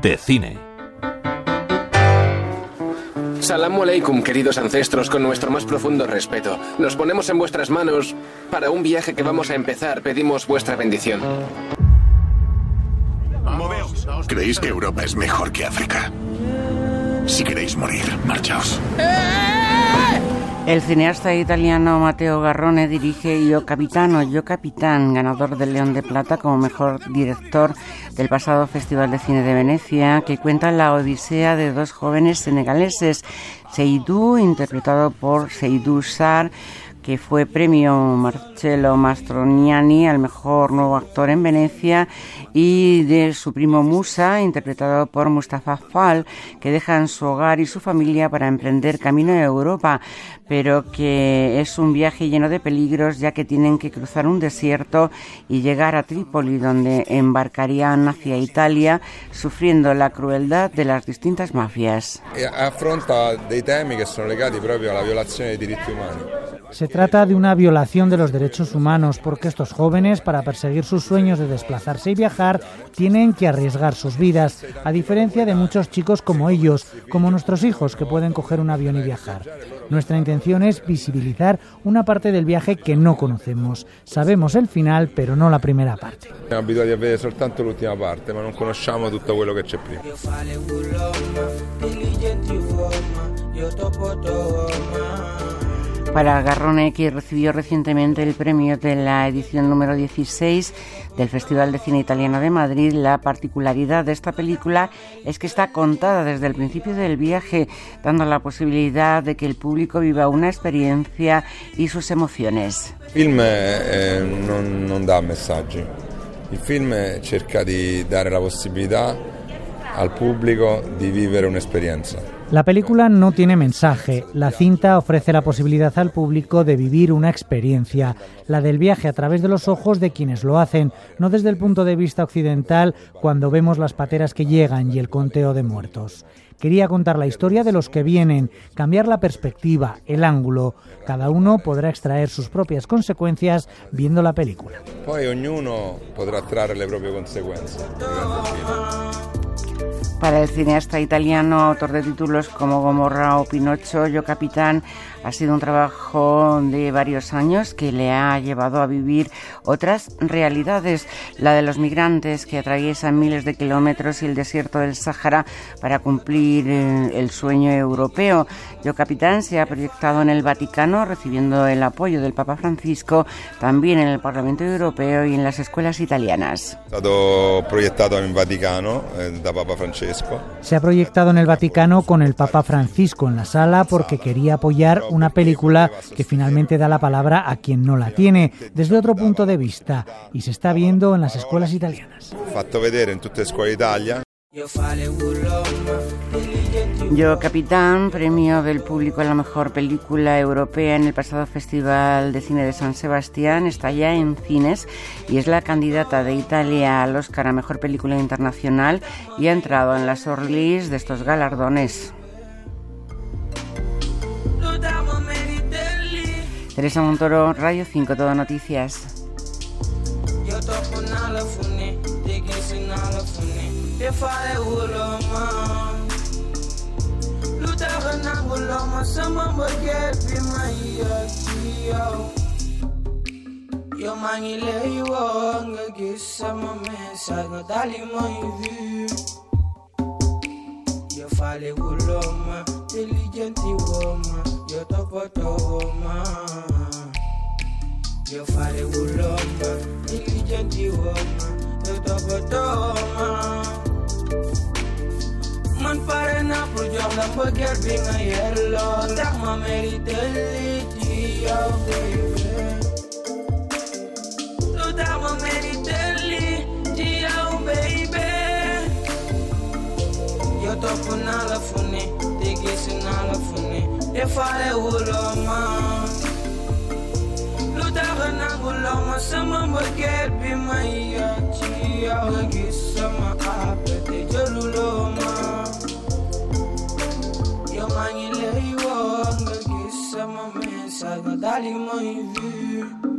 de cine. Salam aleikum, queridos ancestros, con nuestro más profundo respeto. Nos ponemos en vuestras manos. Para un viaje que vamos a empezar, pedimos vuestra bendición. ¿Creéis que Europa es mejor que África? Si queréis morir, marchaos. El cineasta italiano Matteo Garrone dirige Yo Capitano, Yo Capitán, ganador del León de Plata como mejor director del pasado Festival de Cine de Venecia, que cuenta la odisea de dos jóvenes senegaleses, Seydou, interpretado por Seydou Sar, que fue premio Marcello Mastroniani al mejor nuevo actor en Venecia, y de su primo Musa, interpretado por Mustafa Fall, que dejan su hogar y su familia para emprender camino a Europa, pero que es un viaje lleno de peligros ya que tienen que cruzar un desierto y llegar a Trípoli, donde embarcarían hacia Italia, sufriendo la crueldad de las distintas mafias. E affronta dei temi che sono legati proprio alla violazione dei diritti umani. Se trata de una violación de los derechos humanos porque estos jóvenes, para perseguir sus sueños de desplazarse y viajar, tienen que arriesgar sus vidas, a diferencia de muchos chicos como ellos, como nuestros hijos que pueden coger un avión y viajar. Nuestra intención es visibilizar una parte del viaje que no conocemos. Sabemos el final, pero no la primera parte. Abituati a vedere soltanto l'ultima parte, ma non conosciamo tutto quello che c'è prima. Para Garrone, que recibió recientemente el premio de la edición número 16 del Festival de Cine Italiano de Madrid, la particularidad de esta película es que está contada desde el principio del viaje, dando la posibilidad de que el público viva una experiencia y sus emociones. Il film eh, non, non dà messaggi, il film cerca di dare la possibilità al pubblico di vivere un'esperienza. La película no tiene mensaje. La cinta ofrece la posibilidad al público de vivir una experiencia, la del viaje a través de los ojos de quienes lo hacen, no desde el punto de vista occidental cuando vemos las pateras que llegan y el conteo de muertos. Quería contar la historia de los que vienen, cambiar la perspectiva, el ángulo. Cada uno podrá extraer sus propias consecuencias viendo la película. Poi ognuno trarre le proprie conseguenze. Para el cineasta italiano, autor de títulos como Gomorra o Pinocho, Yo Capitán, ha sido un trabajo de varios años que le ha llevado a vivir otras realidades, la de los migrantes que atraviesan miles de kilómetros y el desierto del Sáhara para cumplir eh, el sueño europeo. Yo Capitán se ha proyectado en el Vaticano recibiendo el apoyo del Papa Francisco, también en el Parlamento Europeo y en las escuelas italianas. È stato proiettato in Vaticano eh, da Papa Francesco. Se ha proyectado en el Vaticano con el Papa Francisco en la sala porque quería apoyar una película que finalmente da la palabra a quien no la tiene, desde otro punto de vista, y se está viendo en las escuelas italianas. Fatto vedere in tutte le scuole d'Italia. Yo Capitán, premio del público a la mejor película europea en el pasado Festival de Cine de San Sebastián, está ya en cines y es la candidata de Italia al Oscar a mejor película internacional y ha entrado en las shortlist de estos galardones. Teresa Montoro, Radio 5, Todo Noticias. e fare uloma. Lutaga na uloma sama mboge bima ya kiyo Yo mangile iwo nga gisa mame sago dali moivi Yo fale uloma diligenti woma yo topoto woma. Yo fale uloma diligenti woma yo topoto woma. Sampai chiar bine el lor Dar mă merită litia baby Tu da mă merită litia baby. Eu tot până la fune Te fare uloma Lu da hana uloma Să mă mă vale, mãe.